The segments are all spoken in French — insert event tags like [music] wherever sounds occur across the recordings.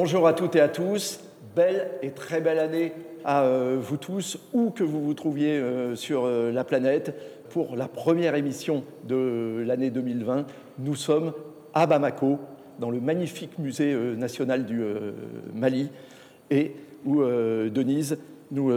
Bonjour à toutes et à tous. Belle et très belle année à euh, vous tous, où que vous vous trouviez euh, sur euh, la planète. Pour la première émission de l'année 2020, nous sommes à Bamako, dans le magnifique musée national du Mali, et où, Denise, nous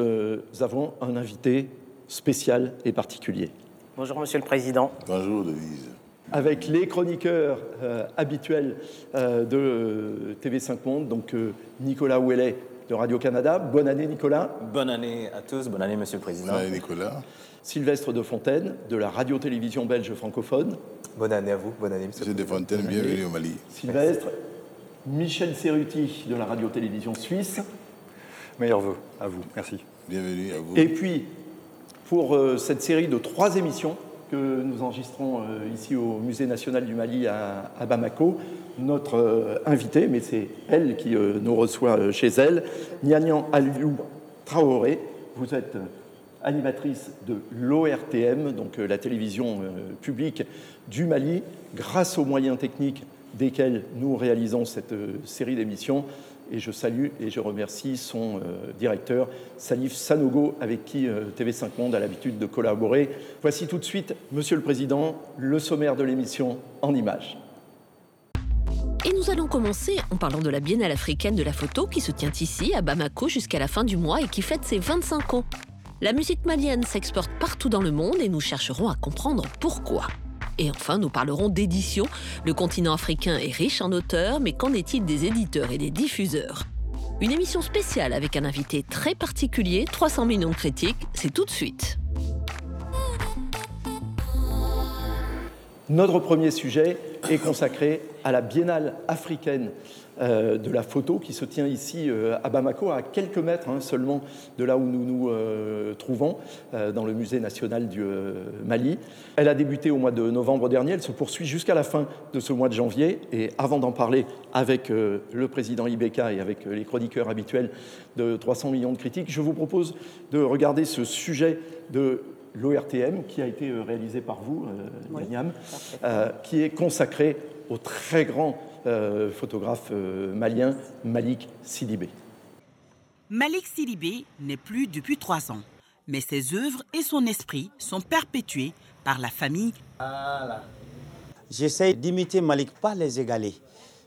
avons un invité spécial et particulier. Bonjour, Monsieur le Président. Bonjour, Denise avec les chroniqueurs euh, habituels euh, de euh, TV5 Monde, donc Nicolas Ouellet de Radio-Canada. Bonne année, Nicolas. Bonne année à tous, bonne année, Monsieur le Président. Bonne année, Nicolas. Sylvestre de Fontaine, de la radio-télévision belge francophone. Bonne année à vous, bonne année, Monsieur, Monsieur de Fontaine, bienvenue au Mali. Sylvestre. Michel Serruti, de la radio-télévision suisse. Meilleur vœu à vous, merci. Bienvenue à vous. Et puis, pour cette série de trois émissions, que nous enregistrons euh, ici au Musée national du Mali à, Bamako. Notre euh, invitée, mais c'est elle qui euh, nous reçoit chez elle, Nianian Aliou Traoré. Vous êtes animatrice de l'ORTM, donc la télévision publique du Mali, grâce aux moyens techniques desquels nous réalisons cette série d'émissions et je salue et je remercie son euh, directeur, Salif Sanogo, avec qui euh, TV5 Monde a l'habitude de collaborer. Voici tout de suite, Monsieur le Président, le sommaire de l'émission en images. Et nous allons commencer en parlant de la Biennale africaine de la photo qui se tient ici, à Bamako, jusqu'à la fin du mois et qui fête ses 25 ans. La musique malienne s'exporte partout dans le monde et nous chercherons à comprendre pourquoi. Et enfin, nous parlerons d'édition. Le continent africain est riche en auteurs, mais qu'en est-il des éditeurs et des diffuseurs? Une émission spéciale avec un invité très particulier, 300 millions de critiques, c'est tout de suite. Notre premier sujet est consacré à la Biennale africaine euh, de la photo qui se tient ici euh, à Bamako, à quelques mètres hein, seulement de là où nous nous euh, trouvons, dans le musée national du Mali. Elle a débuté au mois de novembre dernier, elle se poursuit jusqu'à la fin de ce mois de janvier. Et avant d'en parler avec le président Ibeka et avec les chroniqueurs habituels de 300 millions de critiques, je vous propose de regarder ce sujet de l'ORTM qui a été réalisé par vous, Yaniam, qui est consacré au très grand euh, photographe euh, malien Malik Sidibé. Malik Sidibé n'est plus depuis trois ans, mais ses œuvres et son esprit sont perpétués par la famille. J'essaie d'imiter Malik, pas les égaler.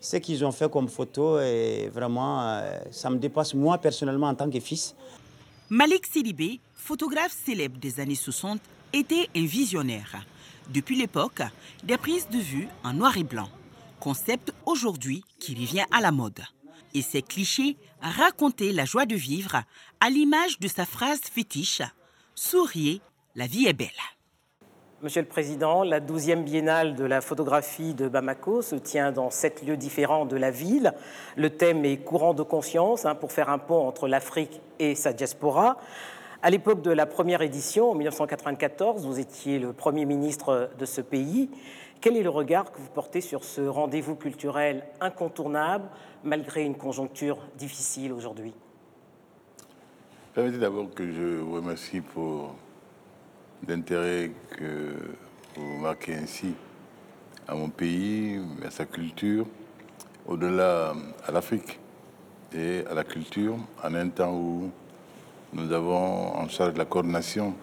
Ce qu'ils ont fait comme photo, et vraiment, euh, ça me dépasse moi personnellement en tant que fils. Malik Sidibé, photographe célèbre des années 60, était un visionnaire. Depuis l'époque, des prises de vue en noir et blanc concept aujourd'hui qui revient à la mode. Et ces clichés racontaient la joie de vivre à l'image de sa phrase fétiche Souriez, la vie est belle. Monsieur le Président, la 12e biennale de la photographie de Bamako se tient dans sept lieux différents de la ville. Le thème est courant de conscience hein, pour faire un pont entre l'Afrique et sa diaspora. À l'époque de la première édition, en 1994, vous étiez le Premier ministre de ce pays. Quel est le regard que vous portez sur ce rendez-vous culturel incontournable malgré une conjoncture difficile aujourd'hui? Permettez d'abord que je vous remercie pour l'intérêt que vous marquez ainsi à mon pays, à sa culture, au-delà à l'Afrique et à la culture, en un temps où nous avons en charge la coordination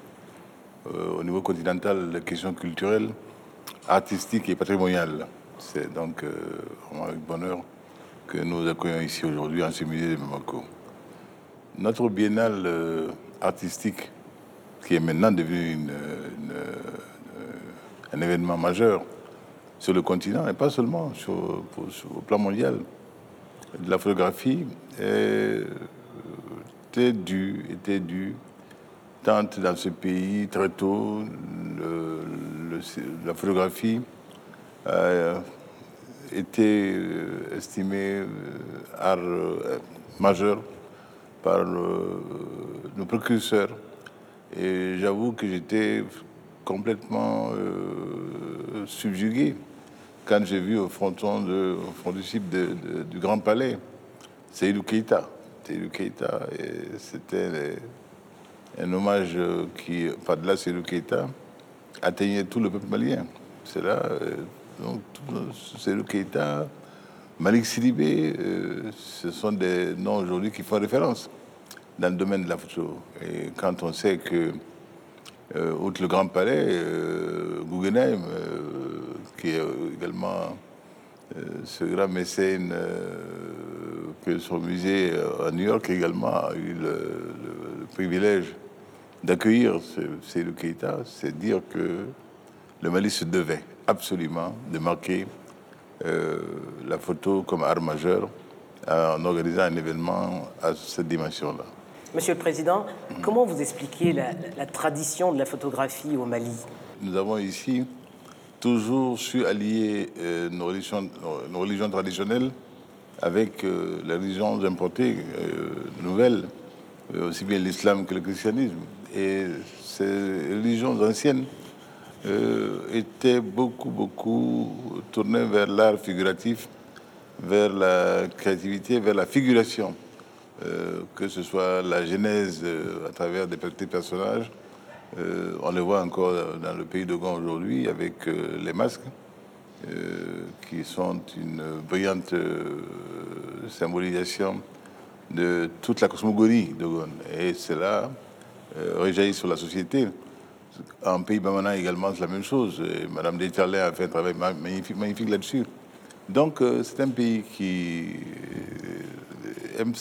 euh, au niveau continental des questions culturelles artistique et patrimonial. C'est donc euh, vraiment avec bonheur que nous accueillons ici aujourd'hui en ce musée de Bamako. Notre biennale euh, artistique, qui est maintenant devenu euh, un événement majeur sur le continent, et pas seulement sur, au plan mondial, de la photographie, était due, était due tant dans ce pays très tôt, la photographie a été euh, estimée euh, art euh, majeur par nos précurseurs. Et j'avoue que j'étais complètement subjugué quand j'ai vu au fronton, de, front du, du Grand Palais Seydou Keïta. Seydou c'était un hommage qui, par-delà Keïta, atteignait tout le peuple malien. C'est là, euh, donc, le Keïta Malik Sidibé, ce sont des noms aujourd'hui qui font référence dans le domaine de la photo. Et quand on sait que, outre le Grand Palais, Guggenheim, qui est également ce grand mécène que son musée à New York également a eu le, privilège d'accueillir Seydou Keïta, c'est dire que le Mali se devait absolument de marquer euh, la photo comme art majeur en organisant un événement à cette dimension-là. Monsieur le Président, comment vous expliquez la, tradition de la photographie au Mali? Nous avons ici toujours su allier euh, nos, religions, nos, religions, traditionnelles avec euh, les religions importées, nouvelles, aussi bien l'islam que le christianisme. Et ces religions anciennes euh, était beaucoup, beaucoup tourné vers l'art figuratif, vers la créativité, vers la figuration. Euh, que ce soit la genèse euh, à travers des petits personnages. on le voit encore dans le pays de aujourd'hui avec les masques, qui sont une brillante symbolisation de toute la cosmogonie de. Et cela réjaillit sur la société. En pays Bamana également, c'est la même chose. Madame Décharlet a fait un travail magnifique, là-dessus. Donc, euh, c'est un pays qui euh, aime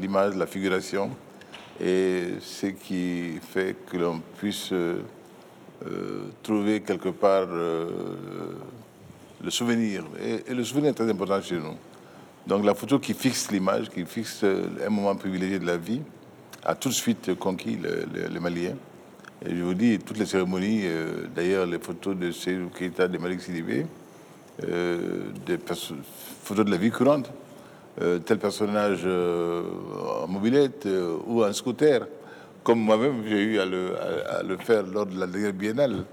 l'image, la figuration, et ce qui fait que l'on puisse euh, trouver quelque part le souvenir. Et, le souvenir est très important chez nous. Donc, la photo qui fixe l'image, qui fixe un moment privilégié de la vie, a tout de suite conquis les Maliens. Et je vous dis, toutes les cérémonies, euh, d'ailleurs, les photos de Seydou Keita, de Malik Sidibé, euh, des photos de la vie courante, euh, tel personnage en mobilette ou en scooter, comme moi-même j'ai eu à le, le, faire lors de la dernière biennale.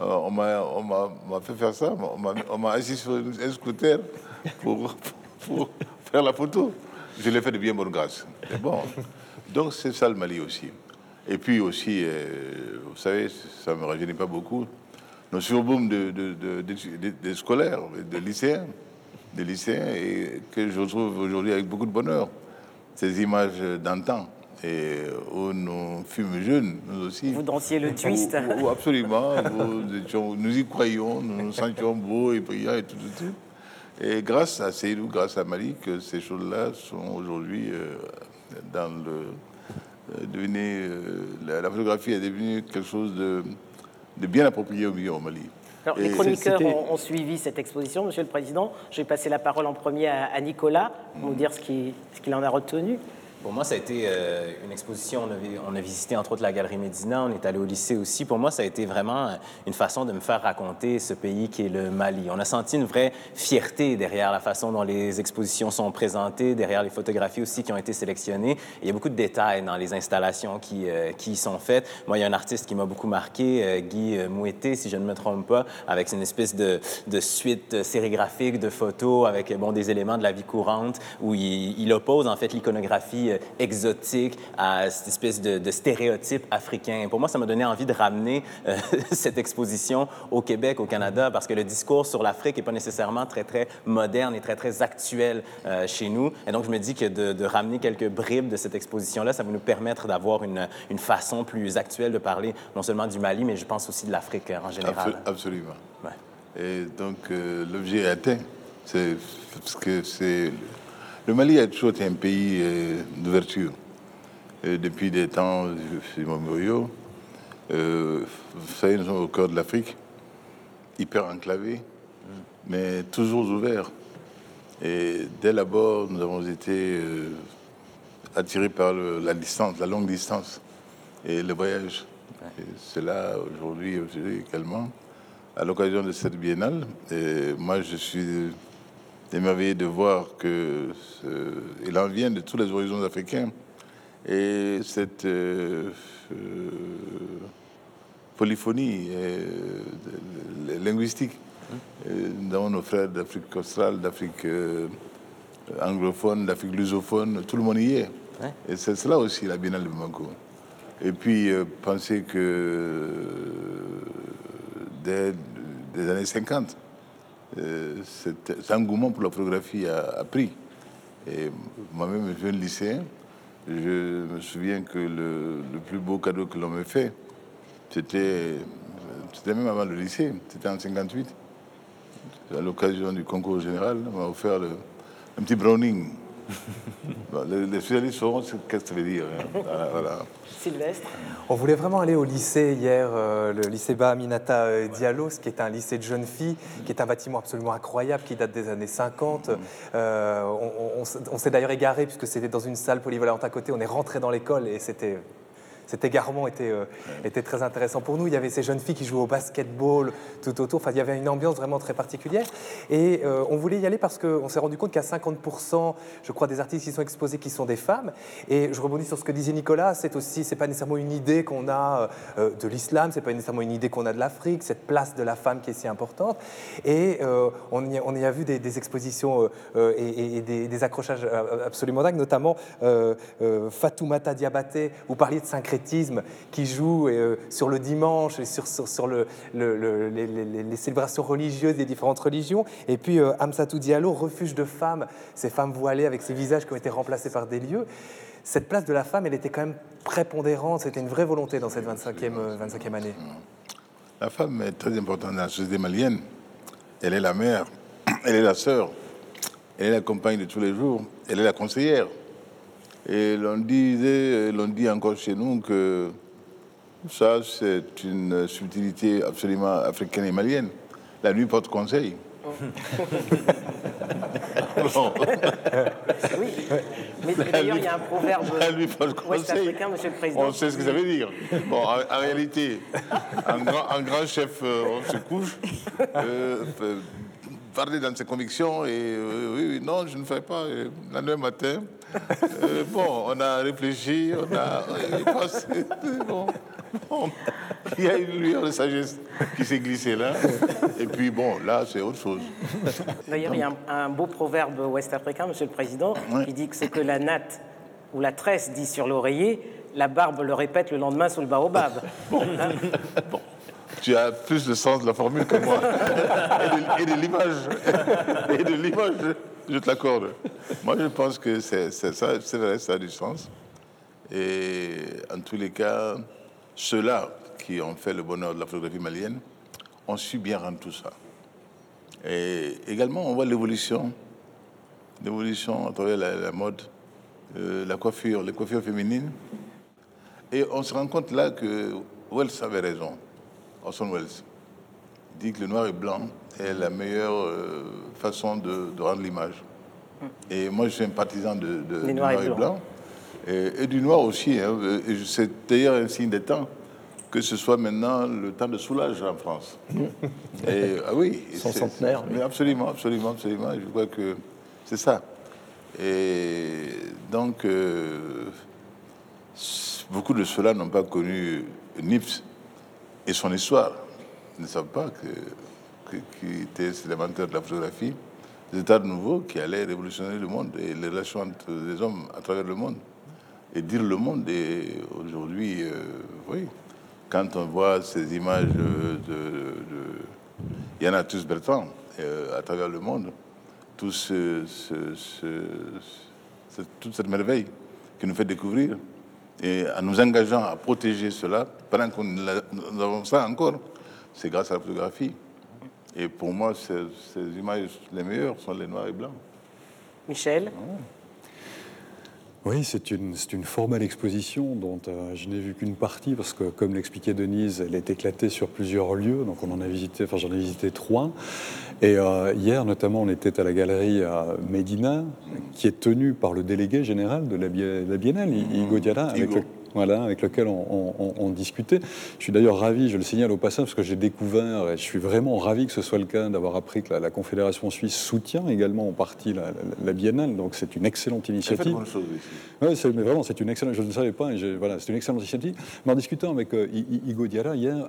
on m'a fait faire ça, on m'a assis sur un scooter pour, faire la photo. Je l'ai fait de bien bonne grâce. Bon. Donc c'est ça le Mali aussi. Et puis aussi, euh, vous savez, ça ne me rajeunit pas beaucoup, nos surboom de, de, scolaires, de lycéens, des lycéens, et que je retrouve aujourd'hui avec beaucoup de bonheur. Ces images d'antan, et où nous fûmes jeunes, nous aussi. Vous dansiez le twist. absolument. nous, y croyons, nous nous sentions beaux et brillants et tout, tout, tout. Et grâce à Seydou, grâce à Malik, ces choses-là sont aujourd'hui euh, dans le euh, euh, la, photographie est devenue quelque chose de, bien approprié au milieu au Mali. Alors, les chroniqueurs ont, suivi cette exposition, Monsieur le Président. Je vais passer la parole en premier à, Nicolas pour nous dire ce qu'il en a retenu. Pour moi, ça a été euh, une exposition. On a, visité entre autres la Galerie Médina, on est allé au lycée aussi. Pour moi, ça a été vraiment euh, une façon de me faire raconter ce pays qui est le Mali. On a senti une vraie fierté derrière la façon dont les expositions sont présentées, derrière les photographies aussi qui ont été sélectionnées. il y a beaucoup de détails dans les installations qui, euh, qui sont faites. Moi, il y a un artiste qui m'a beaucoup marqué, Guy Mouetté, si je ne me trompe pas, avec une espèce de, de suite sérigraphique de photos avec bon, des éléments de la vie courante où il, il oppose en fait l'iconographie euh, exotique, à cette espèce de, stéréotype africain. Pour moi, ça m'a donné envie de ramener euh, [laughs] cette exposition au Québec, au Canada, parce que le discours sur l'Afrique n'est pas nécessairement très, très moderne et très, très actuel euh, chez nous. Et donc, je me dis que de, ramener quelques bribes de cette exposition-là, ça va nous permettre d'avoir une, une, façon plus actuelle de parler non seulement du Mali, mais je pense aussi de l'Afrique en général. absolument. Et donc, l'objet est atteint. C'est parce que c'est le Mali a toujours été un pays euh, d'ouverture. depuis des temps immémoriaux, euh, vous savez, nous sommes au cœur de l'Afrique, hyper enclavé, mais toujours ouvert. Et dès l'abord, nous avons été euh, attirés par la distance, la longue distance et le voyage. C'est là aujourd'hui également, à l'occasion de cette biennale. Et moi, je suis émerveillé de voir que il en vient de tous les horizons africains. Et cette euh, euh, polyphonie euh, linguistique, dans nos frères d'Afrique australe, d'Afrique anglophone, d'Afrique lusophone, tout le monde y est. Et c'est cela aussi la Biennale de Bamako. Et puis, penser que dès les années 50, euh, cet, engouement pour la photographie a, pris. Et moi-même, jeune lycéen, je me souviens que le, plus beau cadeau que l'on me fait, c'était, c'était même avant le lycée, c'était en 58. À l'occasion du concours général, on m'a offert un petit Browning les, spécialistes sauront ce que ça veut dire. Hein. [laughs] Sylvestre On voulait vraiment aller au lycée hier, euh, le lycée Bahaminata euh, Diallo, qui est un lycée de jeunes filles, qui est un bâtiment absolument incroyable, qui date des années 50. Mm. Euh, on s'est d'ailleurs égaré, puisque c'était dans une salle polyvalente à côté. On est rentré dans l'école et c'était cet égarement était, euh, était très intéressant pour nous. Il y avait ces jeunes filles qui jouaient au basketball tout autour. Enfin, il y avait une ambiance vraiment très particulière. Et euh, on voulait y aller parce qu'on s'est rendu compte qu'il y a 50%, je crois, des artistes qui sont exposés qui sont des femmes. Et je rebondis sur ce que disait Nicolas. C'est aussi, c'est pas nécessairement une idée qu'on a euh, de l'islam, c'est pas nécessairement une idée qu'on a de l'Afrique, cette place de la femme qui est si importante. Et on, y a, on, y a, vu des, expositions et, des, accrochages absolument dingues, notamment Fatoumata Diabaté, vous parliez de syncrétisme qui joue euh, sur le dimanche et sur, sur, le, les, célébrations religieuses des différentes religions. Et puis euh, Amsatou Diallo, refuge de femmes, ces femmes voilées avec ces visages qui ont été remplacés par des lieux. Cette place de la femme, elle était quand même prépondérante, c'était une vraie volonté dans cette 25e, 25e année. La femme est très importante dans la société malienne. Elle est la mère, [clears throat] elle est la sœur, elle est la compagne de tous les jours, elle est la conseillère. Et l'on disait, l'on dit encore chez nous que ça, c'est une subtilité absolument africaine et malienne. La nuit porte conseil. [laughs] oui, mais d'ailleurs, il y a un proverbe ouest-africain, Monsieur le Président. On sait ce que ça veut dire. Bon, en, réalité, un grand, chef, euh, on se couche, euh, parler dans ses convictions et euh, oui, non, je ne fais pas. Et, la nuit matin, euh, bon, on a réfléchi, on a passé, [laughs] bon, Il y a une lueur de sagesse qui s'est glissée là. Et puis bon, là, c'est autre chose. D'ailleurs, il y a un, beau proverbe ouest-africain, Monsieur le Président, qui dit que ce que la natte ou la tresse dit sur l'oreiller, la barbe le répète le lendemain sous le baobab. [laughs] bon. bon tu as plus de sens de la formule que moi. et de, l'image. Et de l'image, je te. Moi, je pense que c'est ça, c'est vrai, ça a du sens. Et en tous les cas, ceux-là qui ont fait le bonheur de la photographie malienne ont su bien rendre tout ça. Et également, on voit l'évolution, l'évolution à travers la, mode, euh, la coiffure, les coiffures féminines. Et on se rend compte là que Wells avait raison. Orson Welles dit que le noir et blanc est la meilleure euh, façon de, rendre l'image. Mm. Et moi, je suis un partisan de, noir, et blanc. Et, du noir aussi. Hein. C'est d'ailleurs un signe des temps que ce soit maintenant le temps de soulage en France. [laughs] Et, ah oui. Son centenaire. Mais absolument, absolument, absolument. Je crois que c'est ça. Et donc, euh, beaucoup de ceux-là n'ont pas connu Nips et son histoire. Ils ne savent pas que, qui était l'inventeur de la photographie, des états nouveaux qui allaient révolutionner le monde et les relations entre les hommes à travers le monde. Et dire le monde, et aujourd'hui, euh, oui, quand on voit ces images de, de, Yann Arthus Bertrand euh, à travers le monde, toute cette merveille qui nous fait découvrir, et en nous engageant à protéger cela, pendant que nous avons ça encore, c'est grâce à la photographie. Et pour moi, ces, images les meilleures sont les noirs et blancs. Michel? Oui, c'est une, une, formelle exposition dont euh, je n'ai vu qu'une partie parce que, comme l'expliquait Denise, elle est éclatée sur plusieurs lieux. Donc, on en a visité, enfin, j'en ai visité trois. Et euh, hier, notamment, on était à la galerie à Médina, qui est tenue par le délégué général de la, Biennale, Igo Diala, avec, voilà, avec lequel on, discutait. Je suis d'ailleurs ravi, je le signale au passage, parce que j'ai découvert, et je suis vraiment ravi que ce soit le cas, d'avoir appris que la, Confédération suisse soutient également en partie la, Biennale. Donc c'est une excellente initiative. Oui, mais vraiment, c'est une excellente. Je ne savais pas. voilà, c'est une excellente initiative. Mais en discutant avec euh, Igo Diala hier,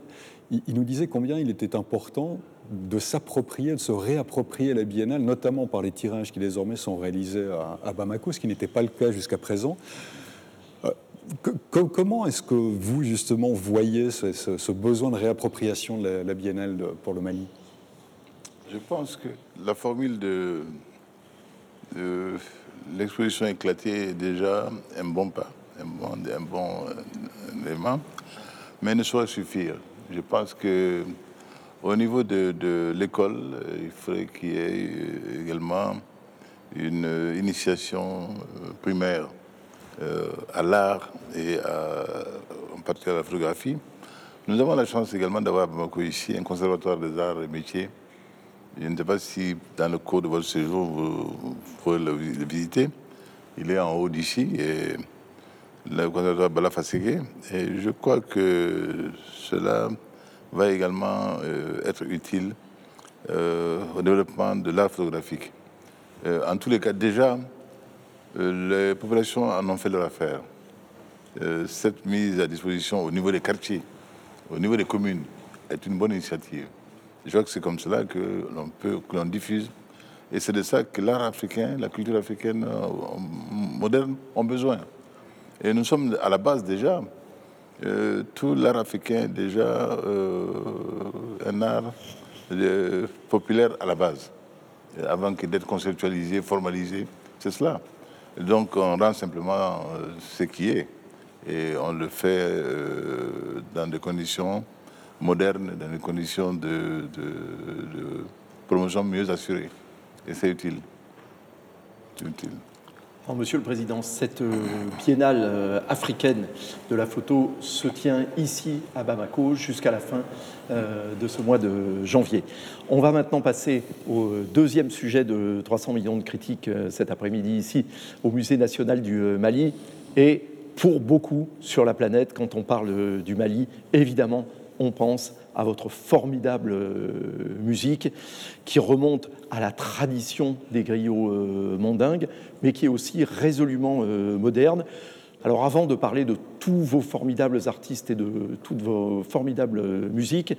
il, nous disait combien il était important de s'approprier, de se réapproprier la biennale, notamment par les tirages qui désormais sont réalisés à, Bamako, ce qui n'était pas le cas jusqu'à présent. Comment est-ce que vous, justement, voyez ce, besoin de réappropriation de la, biennale pour le Mali? Je pense que la formule de, l'exposition éclatée est déjà un bon pas, un bon, un bon euh, élément, mais ne saurait suffire. Je pense que au niveau de, l'école, euh, il faudrait qu'il y ait euh, également une initiation primaire à l'art et en particulier à la photographie. Nous avons la chance également d'avoir à Bamako ici un conservatoire des arts et métiers je ne sais pas si dans le cours de votre séjour, vous, pourrez le, visiter. Il est en haut d'ici, et le conservatoire Bala Et je crois que cela va également euh, être utile euh, au développement de l'art photographique. Euh, en tous les cas, déjà, les populations en ont fait leur affaire. cette mise à disposition au niveau des quartiers, au niveau des communes, est une bonne initiative. Je crois que c'est comme cela que l'on peut, que l'on diffuse. Et c'est de ça que l'art africain, la culture africaine euh, moderne ont besoin. Et nous sommes à la base déjà. Euh, tout l'art africain est déjà euh, un art populaire à la base, avant d'être conceptualisé, formalisé. C'est cela. Donc on rend simplement ce qui est. Et on le fait dans des conditions moderne, dans des conditions de, promotion mieux assurées. Et c'est utile. utile. Monsieur le Président, cette euh, biennale euh, africaine de la photo se tient ici à Bamako jusqu'à la fin euh, de ce mois de janvier. On va maintenant passer au deuxième sujet de 300 millions de critiques cet après-midi ici au Musée national du Mali. Et pour beaucoup sur la planète, quand on parle du Mali, évidemment, on pense à votre formidable euh, musique qui remonte à la tradition des griots euh, mondingues, mais qui est aussi résolument euh, moderne. Alors avant de parler de tous vos formidables artistes et de toutes vos formidables musiques,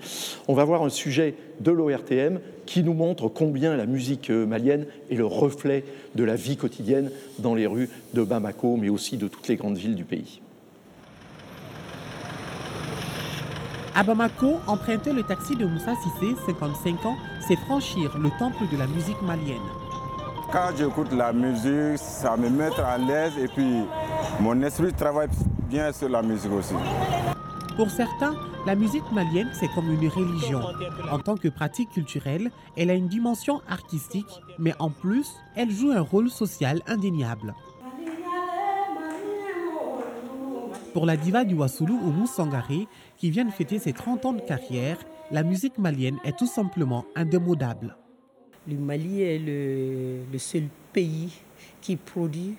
on va voir un sujet de l'ORTM qui nous montre combien la musique malienne est le reflet de la vie quotidienne dans les rues de Bamako, mais aussi de toutes les grandes villes du pays. À Bamako, emprunter le taxi de Moussa Sissé, 55 ans, c'est franchir le temple de la musique malienne. Quand j'écoute la musique, ça me met à l'aise et puis mon esprit travaille bien sur la musique aussi. Pour certains, la musique malienne, c'est comme une religion. En tant que pratique culturelle, elle a une dimension artistique, mais en plus, elle joue un rôle social indéniable. Pour la diva du Wassoulou, Oumou Sangaré, qui vient de fêter ses 30 ans de carrière, la musique malienne est tout simplement indémodable. Le Mali est le, seul pays qui produit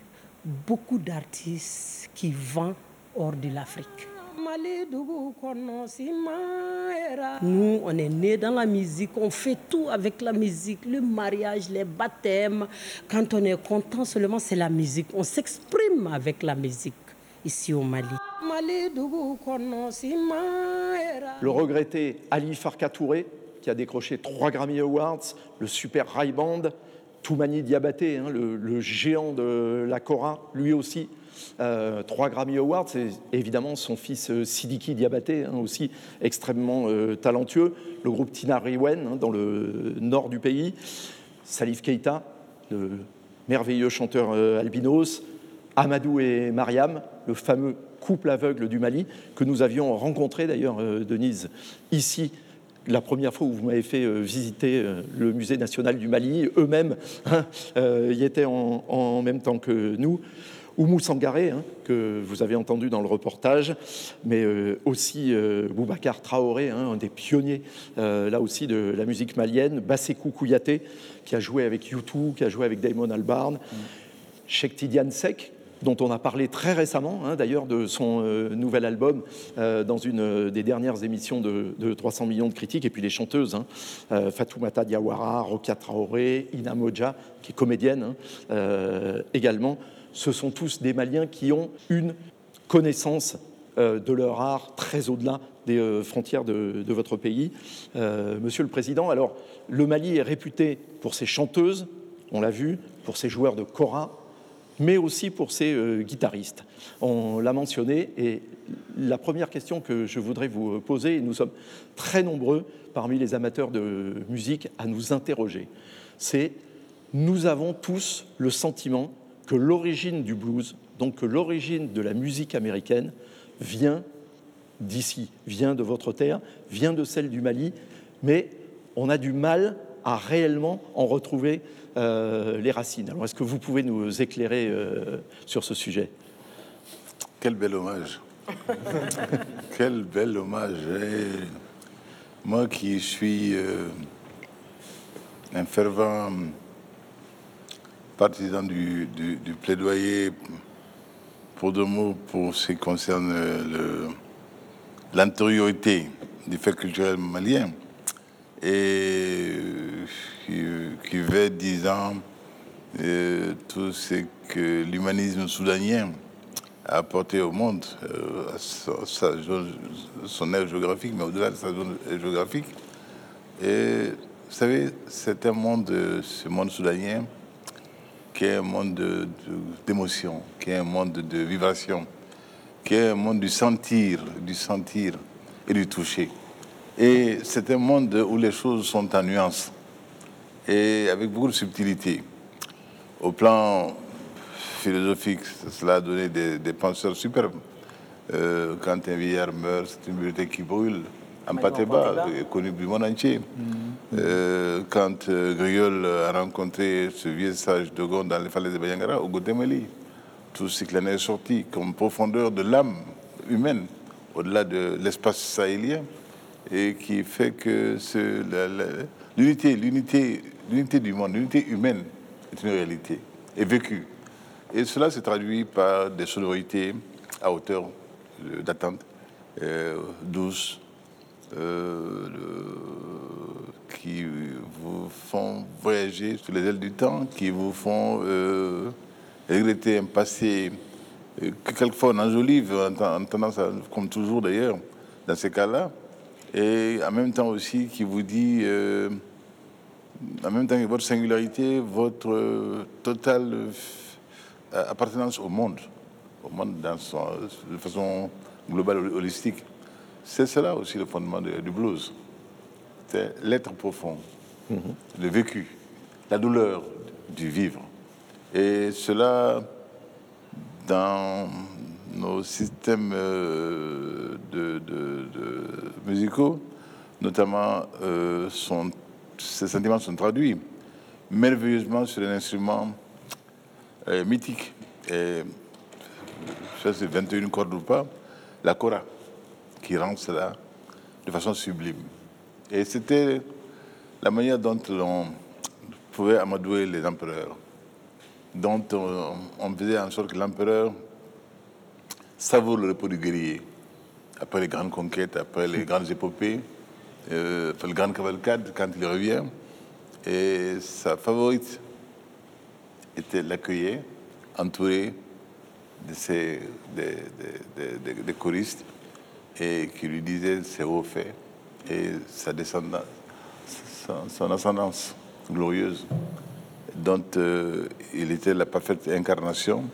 beaucoup d'artistes qui vendent hors de l'Afrique. Nous, on est nés dans la musique, on fait tout avec la musique, le mariage, les baptêmes. Quand on est content seulement, c'est la musique. On s'exprime avec la musique ici au Mali. Le regretté Ali Farka Touré, qui a décroché trois Grammy Awards, le super Rai Band, Toumani Diabaté, hein, le, géant de la Cora, lui aussi, euh, trois Grammy Awards, et évidemment son fils euh, Sidiki Diabaté, hein, aussi extrêmement euh, talentueux, le groupe Tina Riwen hein, dans le nord du pays, Salif Keita, le merveilleux chanteur albinos, Amadou et Mariam, le fameux couple aveugle du Mali, que nous avions rencontré d'ailleurs, euh, Denise, ici la première fois où vous m'avez fait euh, visiter euh, le musée national du Mali, eux-mêmes hein, y étaient en, même temps que nous. Oumou Sangaré, hein, que vous avez entendu dans le reportage, mais aussi Boubacar Traoré, hein, un des pionniers là aussi de la musique malienne, Bassekou Kouyaté, qui a joué avec U2, qui a joué avec Damon Albarn, mm. Cheikh Tidiane Sek, dont on a parlé très récemment, hein, d'ailleurs, de son euh, nouvel album euh, dans une euh, des dernières émissions de, 300 millions de critiques, et puis les chanteuses, hein, Fatoumata Diawara, Rokia Traoré, Ina Moja, qui est comédienne hein, également. Ce sont tous des Maliens qui ont une connaissance de leur art très au-delà des frontières de, de, votre pays. Monsieur le Président, alors le Mali est réputé pour ses chanteuses, on l'a vu, pour ses joueurs de kora, mais aussi pour ses euh, guitaristes. On l'a mentionné, et la première question que je voudrais vous poser, et nous sommes très nombreux parmi les amateurs de musique à nous interroger, c'est nous avons tous le sentiment que l'origine du blues, donc que l'origine de la musique américaine, vient d'ici, vient de votre terre, vient de celle du Mali, mais on a du mal à réellement en retrouver euh, les racines. Alors est-ce que vous pouvez nous éclairer euh, sur ce sujet? Quel bel hommage. [laughs] Quel bel hommage. Et Moi qui suis euh, un fervent partisan du, du- du plaidoyer pour deux mots pour ce qui concerne l'antériorité du fait culturel malien et qui, veut disant euh, tout ce que l'humanisme soudanien a apporté au monde, euh, à sa, son aire géographique, mais au-delà de sa zone géographique. Et vous savez, c'est un monde, ce monde soudanien, qui est un monde de- de- d'émotion, qui est un monde de vibration, qui est un monde du sentir, du sentir et du toucher. Et c'est un monde où les choses sont en nuances et avec beaucoup de subtilité. Au plan philosophique, cela a donné des, des penseurs superbes. Euh, quand un vieillard meurt, c'est une bibliothèque qui brûle. En Pateba, connu du monde entier. Euh, quand euh, Griol a rencontré ce vieux sage de Gonde dans les falaises de Bayangara, au Gotemeli, tout ce qu'il en est sorti comme profondeur de l'âme humaine, au-delà de l'espace sahélien, et qui fait que l'unité, l'unité, l'unité du monde, l'unité humaine est une réalité, est vécue. Et cela se traduit par des sonorités à hauteur d'attente, euh, douces, euh, qui vous font voyager sur les ailes du temps, qui vous font euh, regretter un passé euh, que quelquefois on enjolive, en, en tendance à- comme toujours d'ailleurs, dans ces cas-là, et en même temps aussi qui vous dit, euh, en même temps que votre singularité, votre euh, totale euh, appartenance au monde, au monde dans son, de façon globale, holistique. C'est cela aussi le fondement de- du blues. C'est l'être profond, le vécu, la douleur du vivre. Et cela, dans nos systèmes euh, musicaux, notamment, euh, ces sentiments sont traduits merveilleusement sur un instrument euh, mythique. Et ça, c'est 21 cordes ou pas, la kora, qui rend cela de façon sublime. Et c'était la manière dont on pouvait amadouer les empereurs, dont on, on faisait en sorte que l'empereur savoure le repos du guerrier. Après les grandes conquêtes, après les grandes épopées, euh, après les grandes cavalcades, quand il revient, et sa favorite était l'accueillir, entouré de ses, choristes, et qui lui disaient ses hauts faits et sa descendance, son, son ascendance glorieuse, dont euh, il était la parfaite incarnation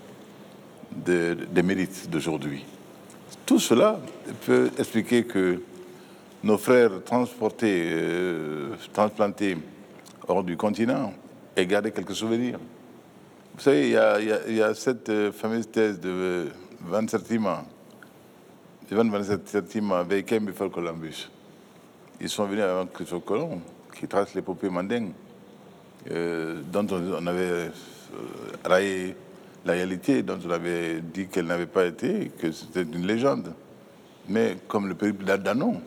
de- des mérites d'aujourd'hui. Tout cela peut expliquer que nos frères transportés, euh, transplantés hors du continent aient gardé quelques souvenirs. Vous savez, il y a, cette euh, fameuse thèse de Van Sertima, Ivan Van Sertima avec Before Columbus. Ils sont venus avant Christophe Colomb, qui trace l'épopée mandingue, euh, dont on, on avait euh, raillé la réalité, dont on avait dit qu'elle n'avait pas été, que c'était une légende. Mais comme le périple d'Adanon,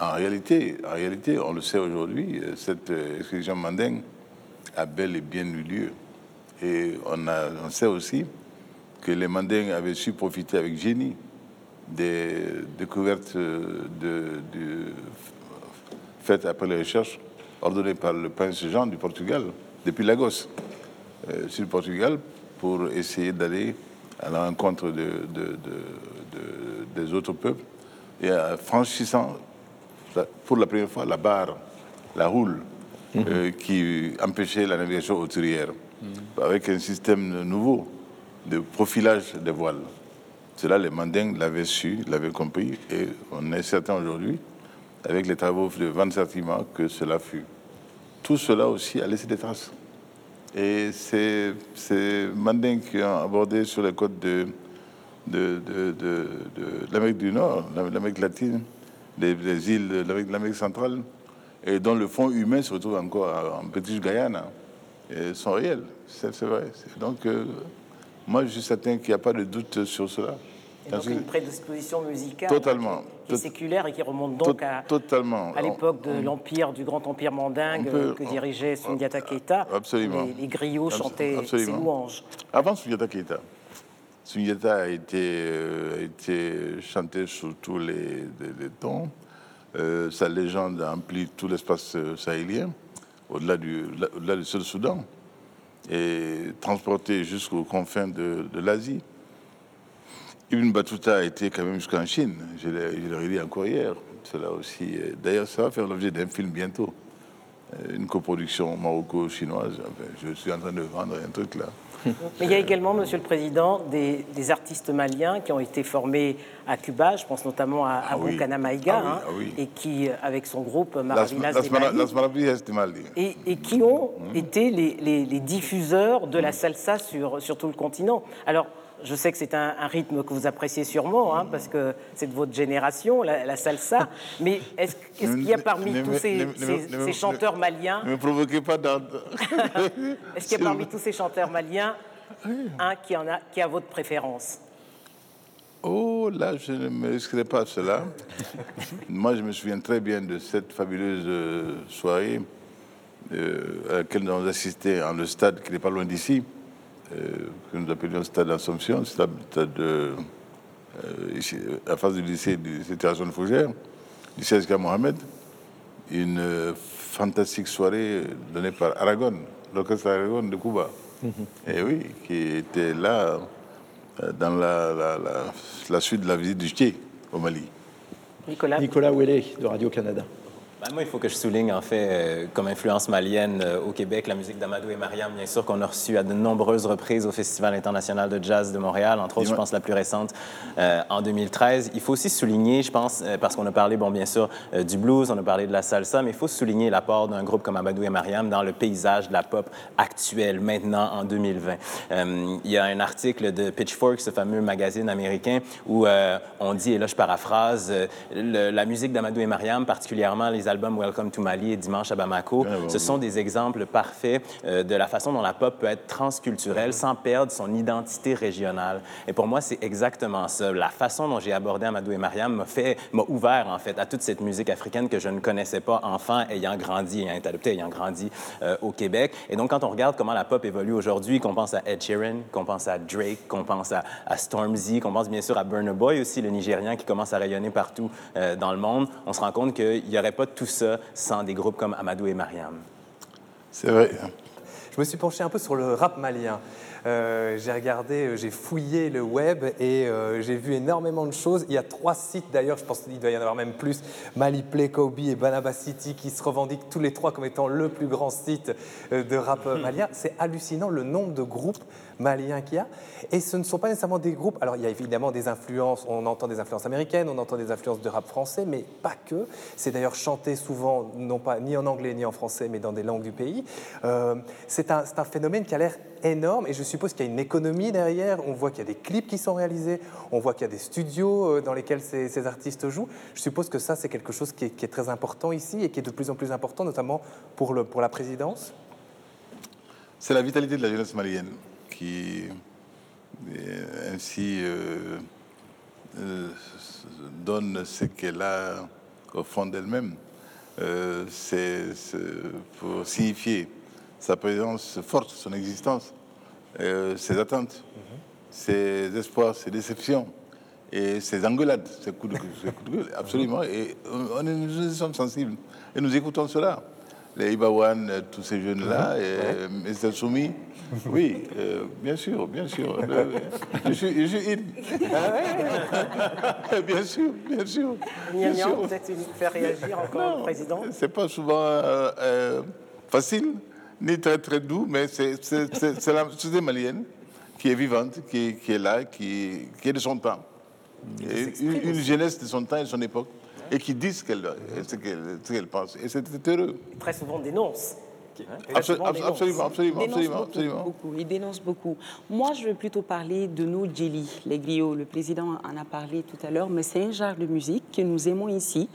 en réalité, en réalité, on le sait aujourd'hui, euh, cette euh, expédition mandingue a bel et bien eu lieu. Et on, sait aussi que les Mandingues avaient su profiter avec génie des découvertes euh, faites après les recherches ordonnées par le prince Jean du Portugal, depuis Lagos, sur le Portugal, pour essayer d'aller à la rencontre de, de- de- de- des autres peuples et en franchissant pour la première fois la barre, la houle, euh, qui empêchait la navigation hauturière. avec un système nouveau de profilage des voiles. Cela, les Mandingues l'avaient su, l'avaient compris, et on est certain aujourd'hui, avec les travaux de Van Sertima, que cela fut. Tout cela aussi a laissé des traces. Et c'est ces Mandingues qui ont abordé sur les côtes de, de, de, de, l'Amérique du Nord, l'Amérique latine, des îles de l'Amérique- centrale, et dont le fond humain se retrouve encore en British Guyana, et sont réels. C'est vrai. Donc, euh, moi, je suis certain qu'il n'y a pas de doute sur cela. Et donc une prédisposition musicale Totalement. Qui est séculaire et qui remonte donc à, à l'époque de l'empire, du grand empire mandingue peut- que dirigeait Sundiata Keita. Absolument. Les, les griots chantaient ses louanges. Avant Sunyata Keita. Sunyata a été, euh, a été chanté sur tous les, les- les tons. Euh, sa légende a empli tout l'espace euh, sahélien, au-delà du, au-delà du seul Soudan, et transporté jusqu'aux confins de, de l'Asie. Ibn Battuta a été quand même jusqu'en Chine. Je l'ai relis encore hier. Cela aussi. euh, D'ailleurs, ça va faire l'objet d'un film bientôt. Euh, Une coproduction maroco-chinoise. Enfin, je suis en train de vendre un truc là. Mais il y a également, Monsieur le Président, des, des artistes maliens qui ont été formés à Cuba. Je pense notamment à Ah oui. Abou Maïga, Ah oui, hein, ah oui. et qui, euh, avec son groupe Las, Maravillas las, de Mali, las Maravillas de Mali. et, et qui ont Mmh. été les, les- les diffuseurs de la salsa sur, sur tout le continent. Alors, je sais que c'est un, un rythme que vous appréciez sûrement, hein, parce que c'est de votre génération, la, la salsa. [laughs] Mais est-ce qu'il y a parmi Ne tous ces, ne me- ces- ne me- ne me- ces chanteurs maliens, Ne me provoquez pas d'ordre. [laughs] est-ce qu'il y a parmi [laughs] tous ces chanteurs maliens un qui, en a, qui a votre préférence? Oh, là, je ne me risquerai pas à cela. Moi, je me souviens très bien de cette fabuleuse euh, soirée euh, à laquelle nous avons assisté en le stade qui n'est pas loin d'ici, que nous appelions stade d'Assomption, stade, stade de, euh, ici, à face du lycée du lycée de Fougère, lycée SK Mohamed. Une euh, fantastique soirée donnée par Aragon, l'orchestre Aragon de Cuba. Et oui, qui était là euh, dans la, la- la- la suite de la visite du Tché au Mali. Nicolas Nicolas Ouellet de Radio-Canada. Ben, moi, il faut que je souligne, en fait, euh, comme influence malienne euh, au Québec, la musique d'Amadou et Mariam, bien sûr, qu'on a reçue à de nombreuses reprises au Festival international de jazz de Montréal, entre autres, je pense, la plus récente euh, en 2013. Il faut aussi souligner, je pense, parce qu'on a parlé, bon, bien sûr, du blues, on a parlé de la salsa, mais il faut souligner l'apport d'un groupe comme Amadou et Mariam dans le paysage de la pop actuelle, maintenant, en 2020. Euh, il y a un article de Pitchfork, ce fameux magazine américain, où on dit, et là je paraphrase, le- la musique d'Amadou et Mariam, particulièrement les albums Welcome to Mali et Dimanche à Bamako, Ah, bon, ce sont des exemples parfaits euh, de la façon dont la pop peut être transculturelle sans perdre son identité régionale. Et pour moi, c'est exactement ça. La façon dont j'ai abordé Amadou et Mariam m'a fait, m'a ouvert en fait à toute cette musique africaine que je ne connaissais pas enfant, ayant grandi, ayant été adopté, ayant grandi euh, au Québec. Et donc, quand on regarde comment la pop évolue aujourd'hui, qu'on pense à Ed Sheeran, qu'on pense à Drake, qu'on pense à, à Stormzy, qu'on pense bien sûr à Burna Boy aussi, le Nigérian qui commence à rayonner partout euh, dans le monde, on se rend compte qu'il n'y aurait pas tout ça sans des groupes comme Amadou et Mariam. C'est vrai. Je me suis penché un peu sur le rap malien. Euh, j'ai regardé, euh, j'ai fouillé le web et euh, j'ai vu énormément de choses. Il y a trois sites d'ailleurs, je pense qu'il doit y en avoir même plus, Mali Play, Kobe et Banaba City, qui se revendiquent tous les trois comme étant le plus grand site de rap [laughs] malien. C'est hallucinant le nombre de groupes maliens qu'il y a. Et ce ne sont pas nécessairement des groupes. Alors il y a évidemment des influences, on entend des influences américaines, on entend des influences de rap français, mais pas que. C'est d'ailleurs chanté souvent, non pas ni en anglais ni en français, mais dans des langues du pays. Euh, c'est un, un phénomène qui a l'air énorme et je suppose qu'il y a une économie derrière. On voit qu'il y a des clips qui sont réalisés, on voit qu'il y a des studios euh, dans lesquels ces, artistes jouent. Je suppose que ça, c'est quelque chose qui est, très important ici et qui est de plus en plus important, notamment pour, la présidence. C'est la vitalité de la jeunesse malienne qui ainsi euh, euh, donne ce qu'elle a au fond d'elle-même. C'est pour signifier sa présence forte, son existence, euh, ses attentes, ses espoirs, ses déceptions et ses engueulades, ses coups de, ses coups de gueule, absolument. Et on, on est- nous y sommes sensibles et nous écoutons cela. Les Ibawan, euh, tous ces jeunes-là, et euh, Mr. Soumi, [laughs] oui, euh, bien sûr, bien sûr. [laughs] Euh, je suis, je suis in. [laughs] bien sûr, bien sûr. bien sûr. peut-être une- faire réagir encore le président C'est pas souvent euh, euh, facile, ni très très doux, mais c'est la société malienne qui est vivante, qui, qui est là, qui, qui, est de son temps. une, une jeunesse de son temps et de son époque, et qui dit ce qu'elle qu pense. Et c'est heureux. Très souvent dénonce. Absolument, absolument, absolument, absolument. Beaucoup, il dénonce beaucoup. Moi, je vais plutôt parler de nos djeli, les griots. Le président en a parlé tout à l'heure, mais c'est un genre de musique que nous aimons ici,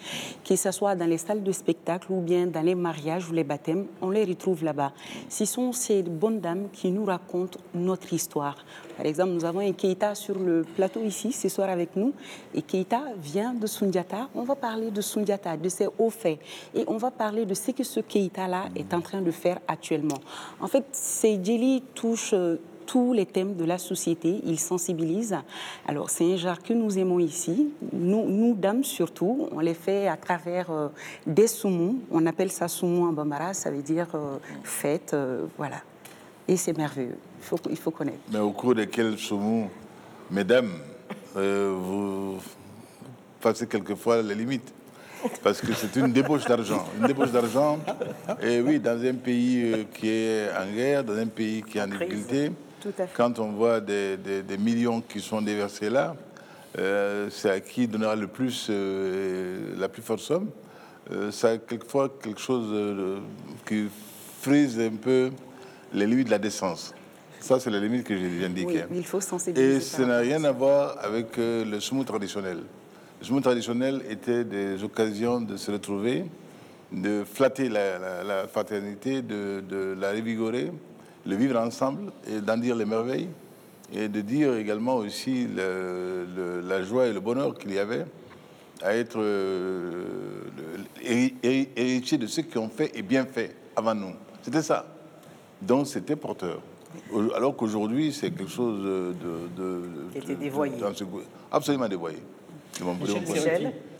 que ce soit dans les salles de spectacle ou bien dans les mariages ou les baptêmes, on les retrouve là-bas. Ce sont ces bonnes dames qui nous racontent notre histoire. Par exemple, nous avons un Keita sur le plateau ici, ce soir avec nous. Et Keita vient de Sundiata. On va parler de Sundiata, de ses hauts faits. Et on va parler de ce que ce Keita-là est en train de faire actuellement. En fait, ces jelly touchent euh, tous les thèmes de la société, il sensibilise. Alors c'est un genre que nous aimons ici, nous, nous dames surtout, on les fait à travers euh, des soumous, on appelle ça soumou en bambara, ça veut dire euh, fête, voilà. Et c'est merveilleux, il faut, il faut connaître. Mais au cours de quels soumous, mesdames, vous passez quelquefois les limites parce que c'est une débauche d'argent. Une débauche d'argent, et oui, dans un pays euh, qui est en guerre, dans un pays qui est en difficulté, quand on voit des, millions qui sont déversés là, euh, c'est à qui donnera le plus, euh, la plus forte somme. c'est quelquefois quelque chose qui frise un peu les limites de la décence. Ça, c'est la limite que j'ai indiquée. Oui, il faut sensibiliser. Et ça n'a rien à voir avec le smooth traditionnel. Le mouvement traditionnel était des occasions de se retrouver, de flatter la, fraternité, de, la revigorer, de vivre ensemble et d'en dire les merveilles et de dire également aussi la joie et le bonheur qu'il y avait à être euh, héritier de ceux qui ont fait et bien fait avant nous. C'était ça. Donc c'était porteur. Alors qu'aujourd'hui, c'est quelque chose de... de, qui était dévoyé. absolument dévoyé.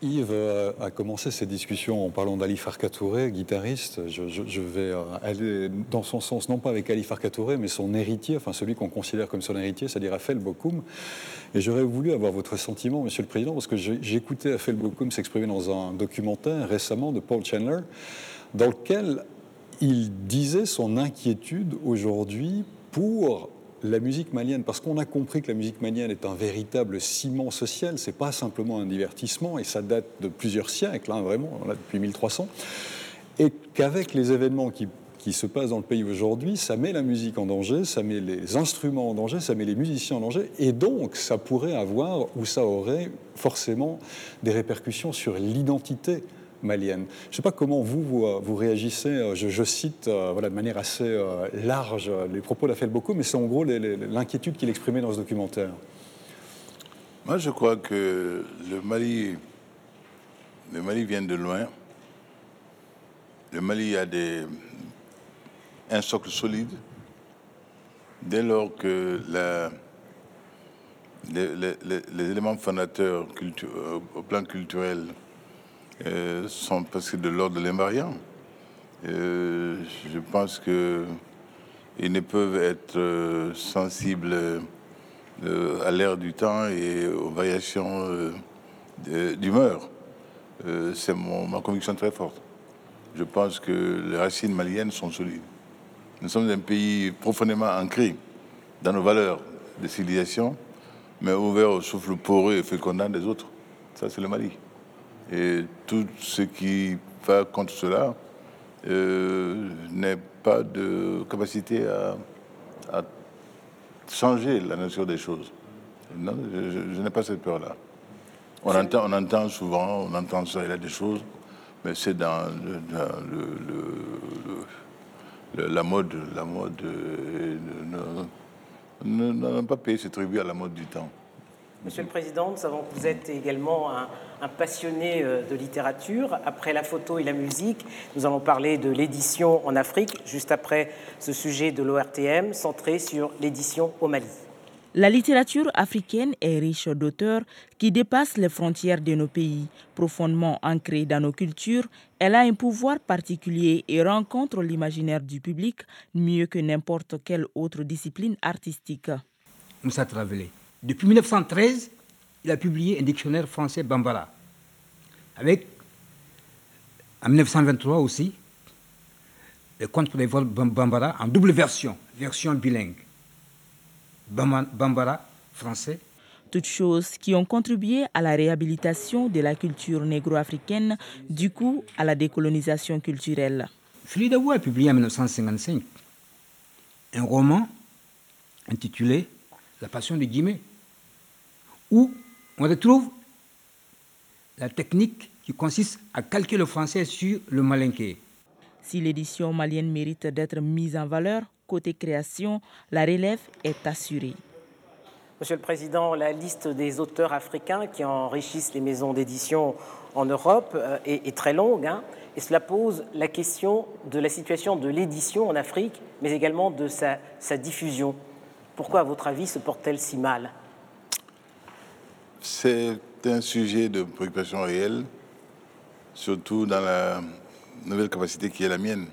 Yves euh, a commencé cette discussion en parlant d'Ali Farka guitariste. Je, vais euh, aller dans son sens, non pas avec Ali Farka mais son héritier, enfin celui qu'on considère comme son héritier, c'est-à-dire Afel Bokoum. Et j'aurais voulu avoir votre sentiment, Monsieur le Président, parce que j'ai écouté Afel Bokoum s'exprimer dans un documentaire récemment de Paul Chandler, dans lequel il disait son inquiétude aujourd'hui pour la musique malienne, parce qu'on a compris que la musique malienne est un véritable ciment social, c'est pas simplement un divertissement, et ça date de plusieurs siècles, hein, vraiment, depuis 1300, et qu'avec les événements qui, qui, se passent dans le pays aujourd'hui, ça met la musique en danger, ça met les instruments en danger, ça met les musiciens en danger, et donc ça pourrait avoir, ou ça aurait forcément des répercussions sur l'identité malienne. Je ne sais pas comment vous, vous, réagissez, euh, je, cite euh, voilà, de manière assez euh, large les propos d'Afel beaucoup, mais c'est en gros l'inquiétude qu'il exprimait dans ce documentaire. Moi, je crois que le Mali, le Mali vient de loin. Le Mali a des, un socle solide. Dès lors que les, éléments fondateurs au plan culturel euh, sont presque de l'ordre de l'invariant. Euh, je pense qu'ils ne peuvent être euh, sensibles à l'ère du temps et aux variations d'humeur. C'est ma conviction très forte. Je pense que les racines maliennes sont solides. Nous sommes un pays profondément ancré dans nos valeurs de civilisation, mais ouvert au souffle poreux et fécondant des autres. Ça, c'est le Mali. Et tout ce qui va contre cela euh, n'est pas de capacité à, changer la nature des choses. Non, je, n'ai pas cette peur-là. On entend, on entend souvent, on entend ça, il y a des choses, mais c'est dans, le, la mode. La mode euh, pas payé ses tribut à la mode du temps. Monsieur le Président, nous savons que vous êtes également un, passionné euh, de littérature. Après la photo et la musique, nous allons parler de l'édition en Afrique, juste après ce sujet de l'ORTM centré sur l'édition au Mali. La littérature africaine est riche d'auteurs qui dépassent les frontières de nos pays. Profondément ancrée dans nos cultures, elle a un pouvoir particulier et rencontre l'imaginaire du public mieux que n'importe quelle autre discipline artistique. Moussa Travelé. Depuis 1913, il a publié un dictionnaire français Bambara. Avec, en 1923 aussi, les contes pour les vols Bambara en double version, version bilingue. Bambara français. Toutes choses qui ont contribué à la réhabilitation de la culture négro-africaine, du coup à la décolonisation culturelle. Frida a publié en 1955 un roman intitulé La Passion de Guimet, où on retrouve la technique qui consiste à calquer le français sur le malinqué. Si l'édition malienne mérite d'être mise en valeur, côté création, la relève est assurée. Monsieur le Président, la liste des auteurs africains qui enrichissent les maisons d'édition en Europe euh, est, très longue, hein, et cela pose la question de la situation de l'édition en Afrique, mais également de sa, sa diffusion. Pourquoi, à votre avis, se porte-t-elle si mal? C'est un sujet de préoccupation réelle, surtout dans la nouvelle capacité qui est la mienne.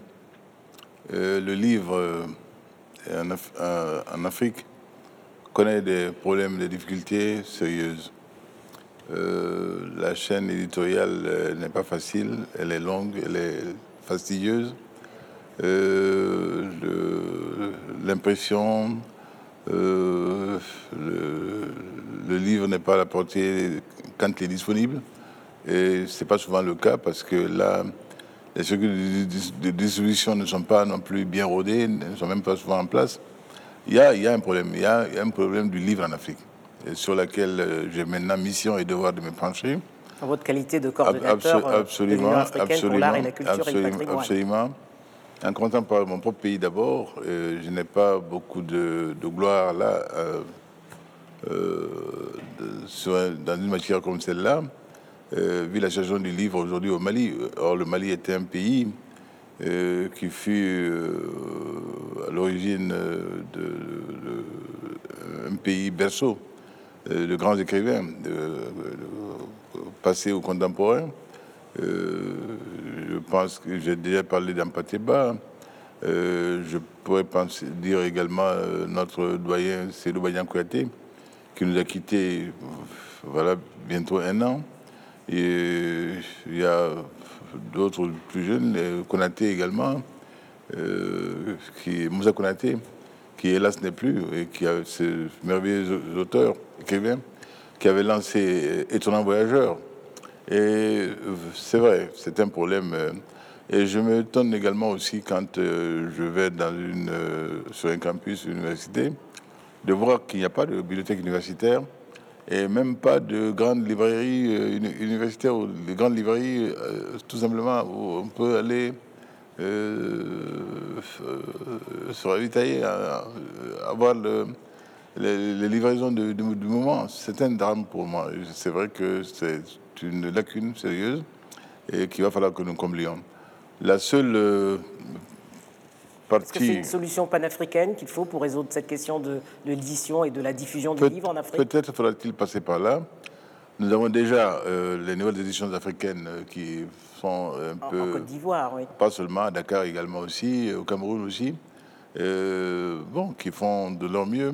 Euh, le livre euh, en, euh, en, Afrique connaît des problèmes, des difficultés sérieuses. la chaîne éditoriale n'est pas facile, elle est longue, elle est fastidieuse. L'impression, le, le, livre n'est pas à la portée quand il est disponible. Et ce n'est pas souvent le cas parce que là, les circuits de distribution ne sont pas non plus bien rodés, ne sont même pas souvent en place. Il y a, il y a un problème, il y a, un problème du livre en Afrique, sur lequel euh, j'ai maintenant mission et devoir de me pencher. En votre qualité de coordinateur euh, absolument, absolument, pour l'art et la culture absolument, et le Absolument. En comptant par mon propre pays d'abord, euh, je n'ai pas beaucoup de, gloire là, dans une matière comme celle-là. Euh, vu la situation du livre aujourd'hui au Mali. Or, le Mali était un pays euh, qui fut euh, à l'origine de, un pays berceau de grands écrivains, passés au contemporain. Je pense que j'ai déjà parlé d'Ampateba. je pourrais penser, dire également notre doyen Cédou Bayan Kouyaté, qui nous a quittés voilà, bientôt un an. Et il y a d'autres plus jeunes, Konaté également, euh, qui, Moussa Konaté, qui hélas n'est plus, et qui a ce merveilleux auteur, écrivain, qui avait lancé Étonnant Voyageur. Et c'est vrai, c'est un problème. Et je me m'étonne également aussi quand euh, je vais dans une, euh, sur un campus, université, de voir qu'il n'y a pas de bibliothèque universitaire et même pas de grandes librairies euh, universitaires ou de grandes librairies, euh, tout simplement, où on peut aller euh, se ravitailler, avoir les, livraisons du, moment. C'est un drame pour moi. C'est vrai que c'est une lacune sérieuse et qu'il va falloir que nous comblions. La seule est-ce que c'est une solution panafricaine qu'il faut pour résoudre cette question de, l'édition et de la diffusion des livres en Afrique? Peut-être faudra-t-il passer par là. Nous avons déjà euh, les nouvelles éditions africaines euh, qui sont un peu... En Côte d'Ivoire, oui. Pas seulement, à Dakar également aussi, au Cameroun aussi. Euh, bon, qui font de leur mieux.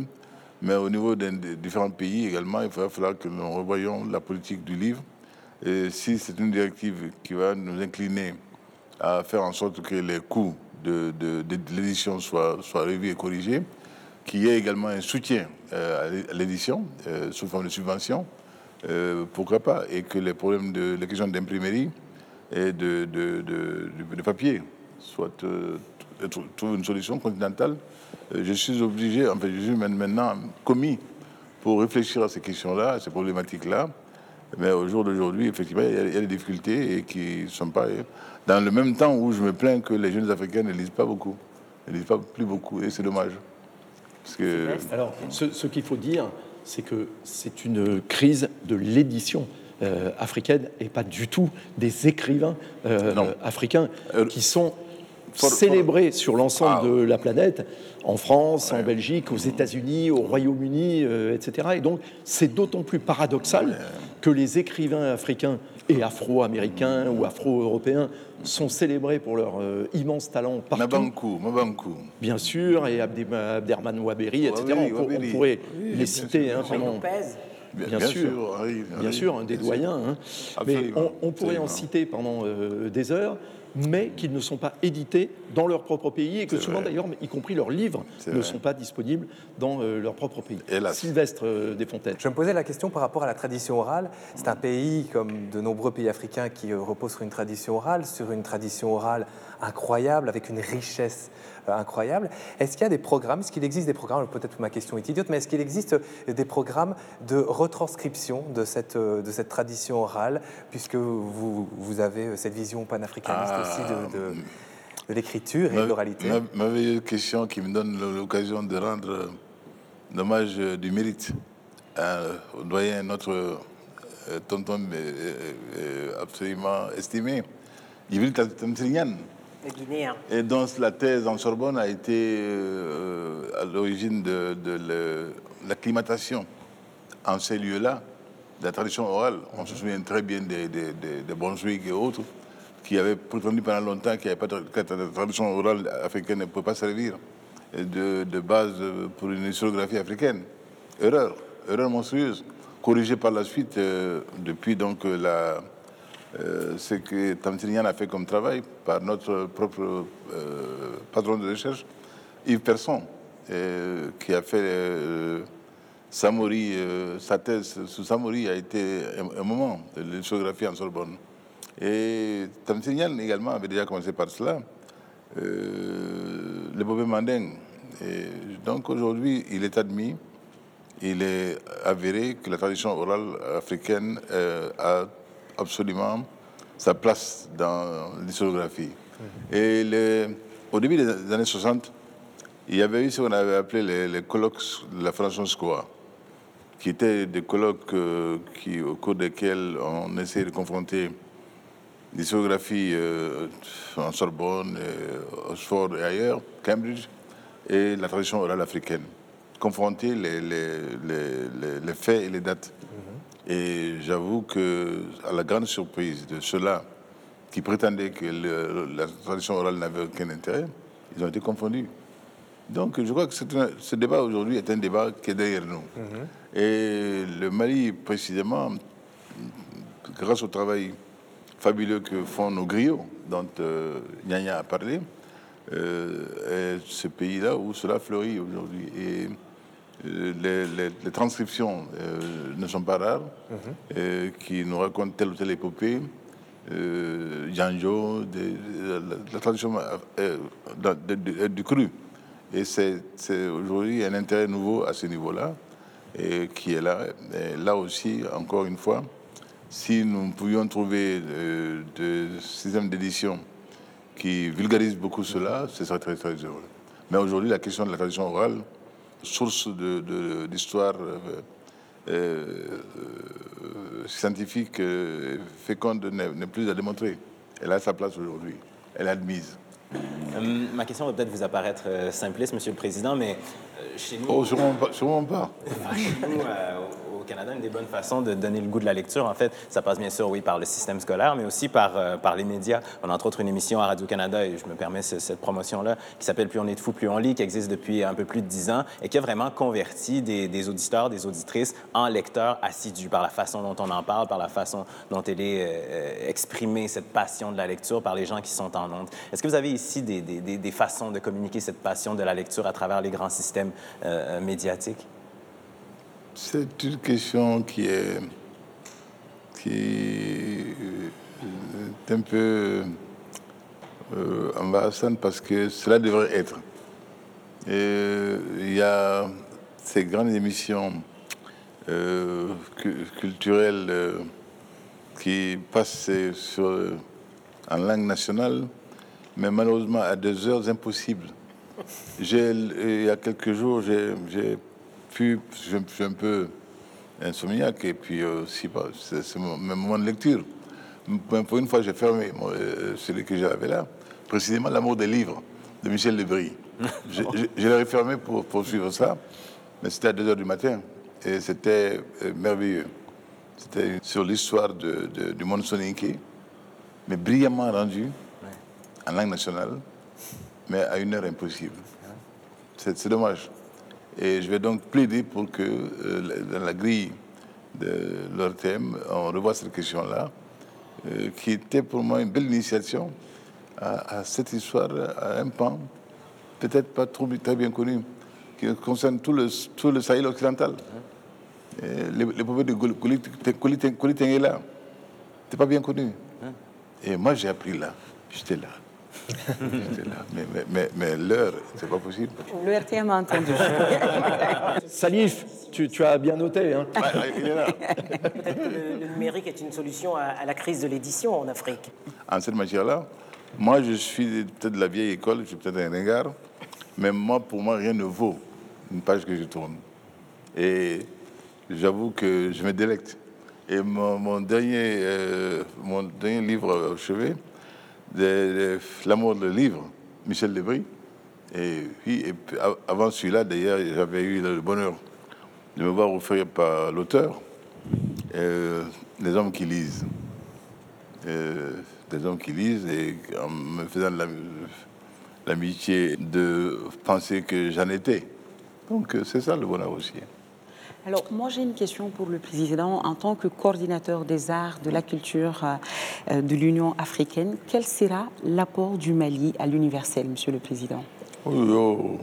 Mais au niveau des, différents pays également, il va falloir que nous revoyions la politique du livre. Si c'est une directive qui va nous incliner à faire en sorte que les coûts de, l'édition soit, soit revu et corrigé, qu'il y ait également un soutien euh, à l'édition euh, sous forme de subvention, euh, pourquoi pas, et que les problèmes de la question d'imprimerie et de, de, papier soient trouvent une solution continentale. je suis obligé, en fait, je suis maintenant commis pour réfléchir à ces questions-là, à ces problématiques-là. Mais au jour d'aujourd'hui, effectivement, il y, a, il y, a, des difficultés et qui ne sont pas dans le même temps où je me plains que les jeunes Africains ne lisent pas beaucoup, ne lisent pas plus beaucoup, et c'est dommage. Parce que... Alors, ce, qu'il faut dire, c'est que c'est une crise de l'édition. Euh, africaine et pas du tout des écrivains euh, africains euh, qui sont célébrés sur l'ensemble ah. de la planète, en France, en Belgique, aux États-Unis, au Royaume-Uni, etc. Et donc, c'est d'autant plus paradoxal que les écrivains africains et afro-américains ou afro-européens sont célébrés pour leur euh, immense talent partout. Mabankou, Mabankou. Bien sûr, et Abderman Waberi, etc. on, pourrait les citer. Hein, bien, sûr, bien sûr, un des doyens. Hein. Mais on, pourrait en citer pendant euh, des heures. Mais qu'ils ne sont pas édités dans leur propre pays et que souvent d'ailleurs, y compris leurs livres, ne vrai. sont pas disponibles dans euh, leur propre pays. Hélas. Sylvestre euh, Desfontaines. Je me posais la question par rapport à la tradition orale. C'est un pays, comme de nombreux pays africains, qui euh, repose sur une tradition orale, sur une tradition orale incroyable, avec une richesse euh, incroyable. Est-ce qu'il y a des programmes, est-ce qu'il existe des programmes, peut-être que ma question est idiote, mais est-ce qu'il existe euh, des programmes de retranscription de cette, euh, de cette tradition orale, puisque vous, vous avez cette vision panafricaniste Ah, aussi de, de- de l'écriture et de l'oralité Ma- Merveilleuse question qui me donne l'occasion de rendre l'hommage euh, du mérite à, au doyen, notre tonton absolument estimé, Djibril Tamsirian. Et dont la thèse en Sorbonne a été euh, à l'origine de, de l'acclimatation en ces lieux-là, de la tradition orale. On se souvient très bien des, des, Brunswick et autres qui avaient prétendu pendant longtemps qu'il n'y avait pas que la tradition orale africaine ne pouvait pas servir de, base pour une historiographie africaine. Erreur, erreur monstrueuse, corrigée par la suite euh, depuis donc la, ce que Tamsirian a fait comme travail par notre propre euh, patron de recherche, Yves Persson, euh, qui a fait euh, Samori, euh, sa thèse sous Samori a été un, moment l'historiographie en Sorbonne. Et Tamsirian également avait déjà commencé par cela, euh, le Bobé Manding. Et donc aujourd'hui, il est admis, il est avéré que la tradition orale africaine euh, a absolument sa place dans l'historiographie. Et le- au début des années 60, il y avait eu ce qu'on avait appelé les, colloques de la Françoise qui étaient des colloques euh, qui, au cours desquels on essayait de confronter l'historiographie euh, en Sorbonne, euh, Oxford et ailleurs, Cambridge, et la tradition orale africaine. Confronter les faits et les dates. Et j'avoue que, à la grande surprise de ceux-là qui prétendaient que le- la tradition orale n'avait aucun intérêt, ils ont été confondus. Donc je crois que un- ce débat aujourd'hui est un débat qui est derrière nous. Et le Mali, précisément, grâce au travail fabuleux que font nos griots, dont euh, Nyanya a parlé, euh, est ce pays-là où cela fleurit aujourd'hui. Et les, les- les transcriptions euh, ne sont pas rares, euh, qui nous racontent telle ou telle épopée. Euh, Janjo, de, de- la, euh, de- du cru. Et c'est aujourd'hui un intérêt nouveau à ce niveau-là, et qui est là. Et là aussi, encore une fois, si nous pouvions trouver euh, des systèmes d'édition qui vulgarisent beaucoup cela, ce serait très très heureux. Mais aujourd'hui, la question de la tradition orale, source d'histoire euh, euh, scientifique euh, féconde, n'est plus à démontrer. Elle a sa place aujourd'hui. Elle est admise. Hum, ma question va peut-être vous apparaître simpliste, Monsieur le Président, mais chez nous... Oh, sûrement pas. Sûrement pas. [laughs] Chez nous, Canada, une des bonnes façons de donner le goût de la lecture, en fait, ça passe bien sûr, oui, par le système scolaire, mais aussi par, euh, les médias. On a entre autres une émission à Radio-Canada, et je me permets ce- cette promotion-là, qui s'appelle Plus on est de fou, plus on lit, qui existe depuis un peu plus de dix ans, et qui a vraiment converti des, auditeurs, des auditrices en lecteurs assidus par la façon dont on en parle, par la façon dont elle est euh, exprimée, cette passion de la lecture, par les gens qui sont en ondes. Est-ce que vous avez ici des façons de communiquer cette passion de la lecture à travers les grands systèmes euh, médiatiques? C'est une question qui est, qui est un peu euh, embarrassante parce que cela devrait être. Il y a ces grandes émissions euh, cu- culturelles euh, qui passent sur, en langue nationale, mais malheureusement à des heures impossibles. Il y a quelques jours, j'ai je suis un peu insomniaque et puis euh, aussi, bah, c'est mon mon moment de lecture. Pour une fois, j'ai fermé euh, celui que j'avais là, précisément L'amour des livres de Michel Lebris. [laughs] Je, je, je l'ai refermé pour, pour suivre ça, mais c'était à 2 heures du matin et c'était euh, merveilleux. C'était sur l'histoire de- de- du monde soninké, mais brillamment rendu en langue nationale, mais à une heure impossible. C'est dommage. Et je vais donc plaider pour que, euh, dans la grille de leur thème, on revoie cette question-là, euh, qui était pour moi une belle initiation à, cette histoire, à un pan, peut-être pas trop, très bien connu, qui concerne tout le, tout le Sahel occidental. les, les de Kolitengela, c'était pas bien connu. Et moi, j'ai appris là. J'étais là. Là. Mais, mais, mais, l'heure, c'est pas possible. Le RTM a entendu. Salif, tu, tu, as bien noté. Hein. il est là. Peut-être que le, numérique est une solution à, la crise de l'édition en Afrique. En cette matière-là, moi, je suis peut-être de la vieille école, je suis peut-être un regard, mais moi, pour moi, rien ne vaut une page que je tourne. Et j'avoue que je me délecte. Et mon, dernier, euh, mon dernier livre au chevet, L'amour de livre, Michel Lebris. Et puis, avant celui-là, d'ailleurs, j'avais eu le bonheur de me voir offrir par l'auteur euh, des hommes qui lisent. Euh, des hommes qui lisent et en me faisant l'amitié de penser que j'en étais. Donc c'est ça le bonheur aussi. Alors, moi, j'ai une question pour le président. En tant que coordinateur des arts, de la culture euh, de l'Union africaine, quel sera l'apport du Mali à l'universel, monsieur le président? Oh, oh.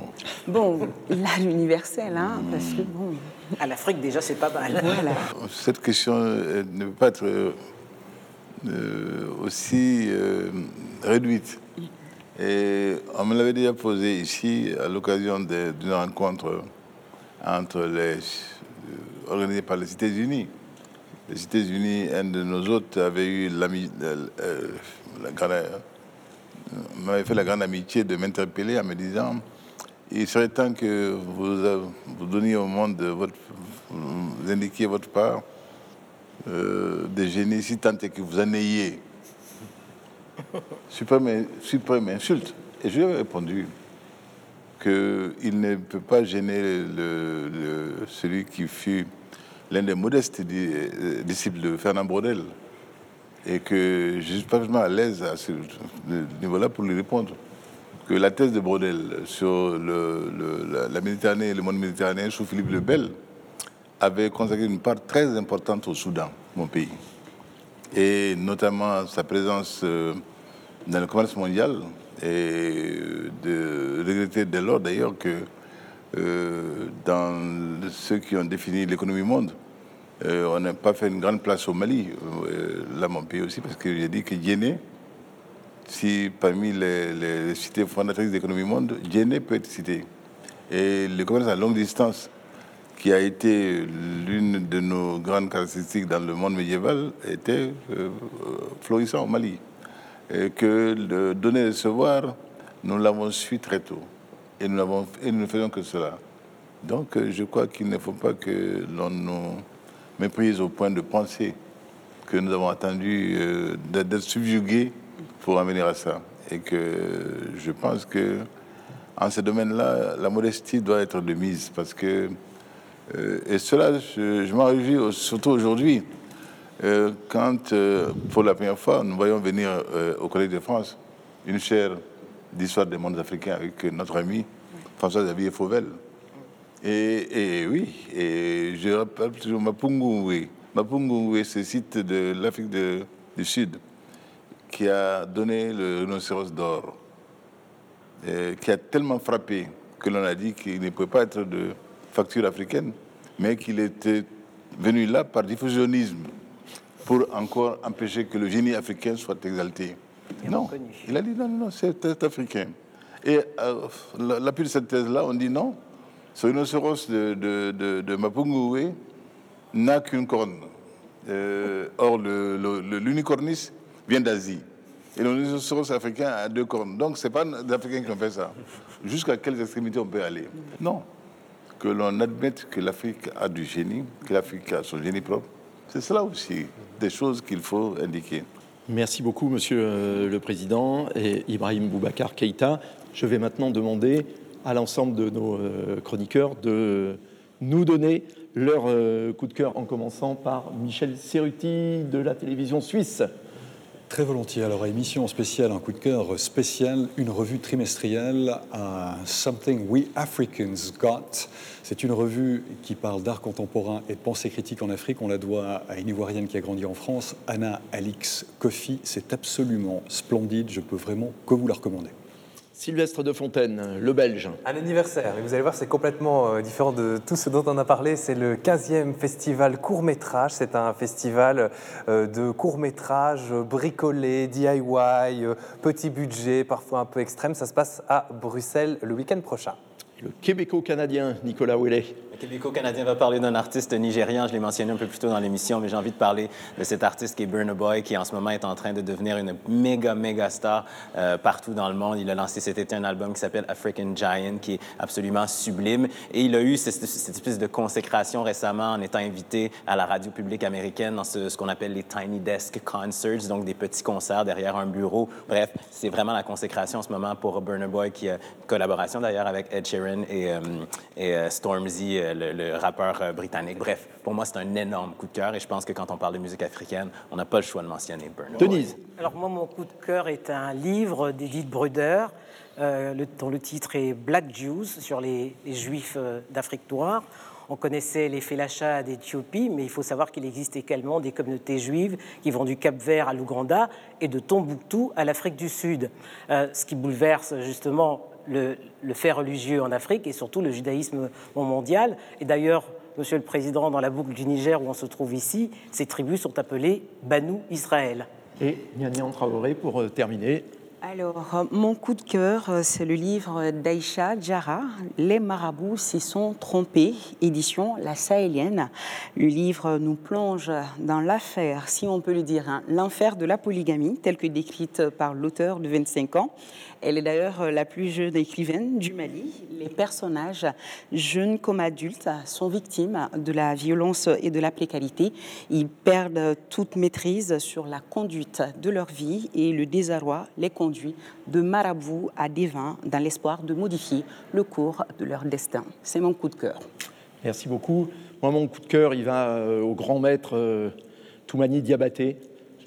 Bon, là, l'universel, hein, parce que bon. À l'Afrique, déjà, c'est pas mal. Voilà. Cette question ne peut pas être euh, aussi euh, réduite. Et on me l'avait déjà posé ici à l'occasion d'une rencontre entre les organisé par les États-Unis. Les États-Unis, un de nos hôtes avait eu l'ami, euh, euh, m'avait fait la grande amitié de m'interpeller en me disant il serait temps que vous, vous donniez au monde votre, vous indiquiez votre part euh, de génie si tant est que vous en ayez. Suprême, suprême insulte. Et je lui ai répondu qu'il ne peut pas gêner celui qui fut l'un des modestes euh, disciples de Fernand Brodel. Et que je suis parfaitement à l'aise à ce niveau-là pour lui répondre. Que la thèse de Brodel sur la, Méditerranée, le monde méditerranéen sous Philippe le Bel avait consacré une part très importante au Soudan, mon pays. Et notamment sa présence euh, dans le commerce mondial, et de regretter dès lors d'ailleurs que euh, dans ceux qui ont défini l'économie monde, euh, on n'a pas fait une grande place au Mali, euh, là mon pays aussi, parce que j'ai dit que Djéné, si parmi les, cités fondatrices de l'économie monde, Djéné peut être cité. Et le commerce à longue distance, qui a été l'une de nos grandes caractéristiques dans le monde médiéval, était florissant au Mali. Et que le donner et recevoir, nous l'avons su très tôt. Et nous, ne faisons que cela. Donc je crois qu'il ne faut pas que l'on nous méprise au point de penser que nous avons attendu euh, d'être subjugués pour en venir à ça. Et que je pense que en ce domaine-là, la modestie doit être de mise parce que, euh, et cela, je, m'en réjouis surtout aujourd'hui, euh, quand pour la première fois nous voyons venir au Collège de France une chaire d'histoire des mondes africains avec notre ami François Xavier Fauvel. Et, oui, et je rappelle toujours Mapungungwe. Mapungungwe, ce site de l'Afrique du Sud qui a donné le rhinocéros d'or, qui a tellement frappé que l'on a dit qu'il ne pouvait pas être de facture africaine, mais qu'il était venu là par diffusionnisme pour encore empêcher que le génie africain soit exalté. non, il a dit non, non, c'est africain. Et euh, l'appui de cette thèse-là, on dit non, ce rhinocéros de, de, de, de n'a qu'une corne. Euh, or, l'unicornis vient d'Asie. Et le rhinocéros africain a deux cornes. Donc, ce n'est pas les Africains qui ont fait ça. Jusqu'à quelles extrémités on peut aller? Non. Que l'on admette que l'Afrique a du génie, que l'Afrique a son génie propre. C'est cela aussi, des choses qu'il faut indiquer. Merci beaucoup, Monsieur euh, le Président et Ibrahim Boubacar Keïta. Je vais maintenant demander à l'ensemble de nos euh, chroniqueurs de nous donner leur euh, coup de cœur, en commençant par Michel Cerruti de la télévision suisse. Très volontiers. Alors, émission spéciale, un coup de cœur spécial, une revue trimestrielle, Something We Africans Got. C'est une revue qui parle d'art contemporain et de pensée critique en Afrique. On la doit à une Ivoirienne qui a grandi en France, Anna Alix Kofi. C'est absolument splendide. Je peux vraiment que vous la recommander. Sylvestre de Fontaine, le Belge. Un anniversaire, et vous allez voir, c'est complètement euh, différent de tout ce dont on a parlé. C'est le 15e festival court-métrage. C'est un festival euh, de court-métrage bricolé, DIY, euh, petit budget, parfois un peu extrême. Ça se passe à Bruxelles le week-end prochain. Le québéco-canadien Nicolas Ouellet. Le québéco-canadien va parler d'un artiste nigérian, je l'ai mentionné un peu plus tôt dans l'émission, mais j'ai envie de parler de cet artiste qui est Burna Boy, qui en ce moment est en train de devenir une méga, méga star euh, partout dans le monde. Il a lancé cet été un album qui s'appelle African Giant, qui est absolument sublime. Et il a eu cette, espèce de consécration récemment en étant invité à la radio publique américaine dans ce, qu'on appelle les Tiny Desk Concerts, donc des petits concerts derrière un bureau. Bref, c'est vraiment la consécration en ce moment pour Burna Boy, qui a une collaboration d'ailleurs avec Ed Sheeran et, euh, et euh, Stormzy, euh, le, rappeur britannique. Bref, pour moi, c'est un énorme coup de cœur et je pense que quand on parle de musique africaine, on n'a pas le choix de mentionner Burna Denise. Alors moi, mon coup de cœur est un livre d'Edith Bruder dont le titre est Black Jews sur les, Juifs d'Afrique noire. On connaissait les Félachas d'Éthiopie, mais il faut savoir qu'il existe également des communautés juives qui vont du Cap Vert à l'Ouganda et de Tombouctou à l'Afrique du Sud. ce qui bouleverse justement le, fait religieux en Afrique et surtout le judaïsme mondial. Et d'ailleurs, Monsieur le Président, dans la boucle du Niger où on se trouve ici, ces tribus sont appelées Banu Israël. Et Nianian Traoré, pour euh, terminer, alors, euh, mon coup de cœur, euh, c'est le livre d'Aïcha Djara, Les marabouts s'y sont trompés, édition La Sahélienne. Le livre nous plonge dans l'affaire, si on peut le dire, hein, l'enfer de la polygamie, telle que décrite par l'auteur de 25 ans. Elle est d'ailleurs euh, la plus jeune écrivaine du Mali. Les personnages, jeunes comme adultes, sont victimes de la violence et de la précarité. Ils perdent toute maîtrise sur la conduite de leur vie et le désarroi les conduit de marabout à divin dans l'espoir de modifier le cours de leur destin. C'est mon coup de cœur. Merci beaucoup. Moi, mon coup de cœur, il va euh, au grand maître euh, Toumani Diabaté,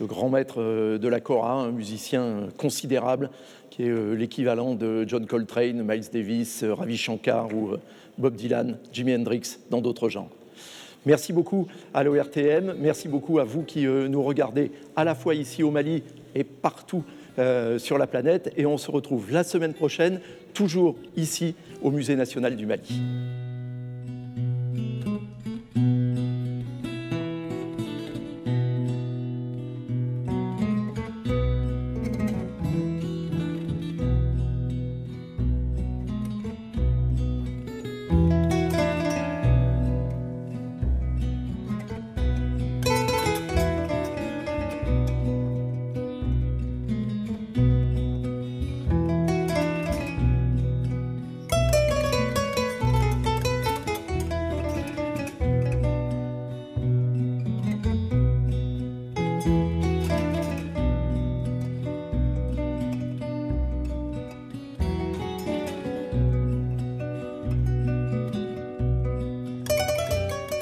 le grand maître de la Cora, un musicien considérable qui est euh, l'équivalent de John Coltrane, Miles Davis, euh, Ravi Shankar ou euh, Bob Dylan, Jimi Hendrix, dans d'autres genres. Merci beaucoup à l'ORTM, merci beaucoup à vous qui nous regardez à la fois ici au Mali et partout sur la planète. Et on se retrouve la semaine prochaine, toujours ici au Musée national du Mali.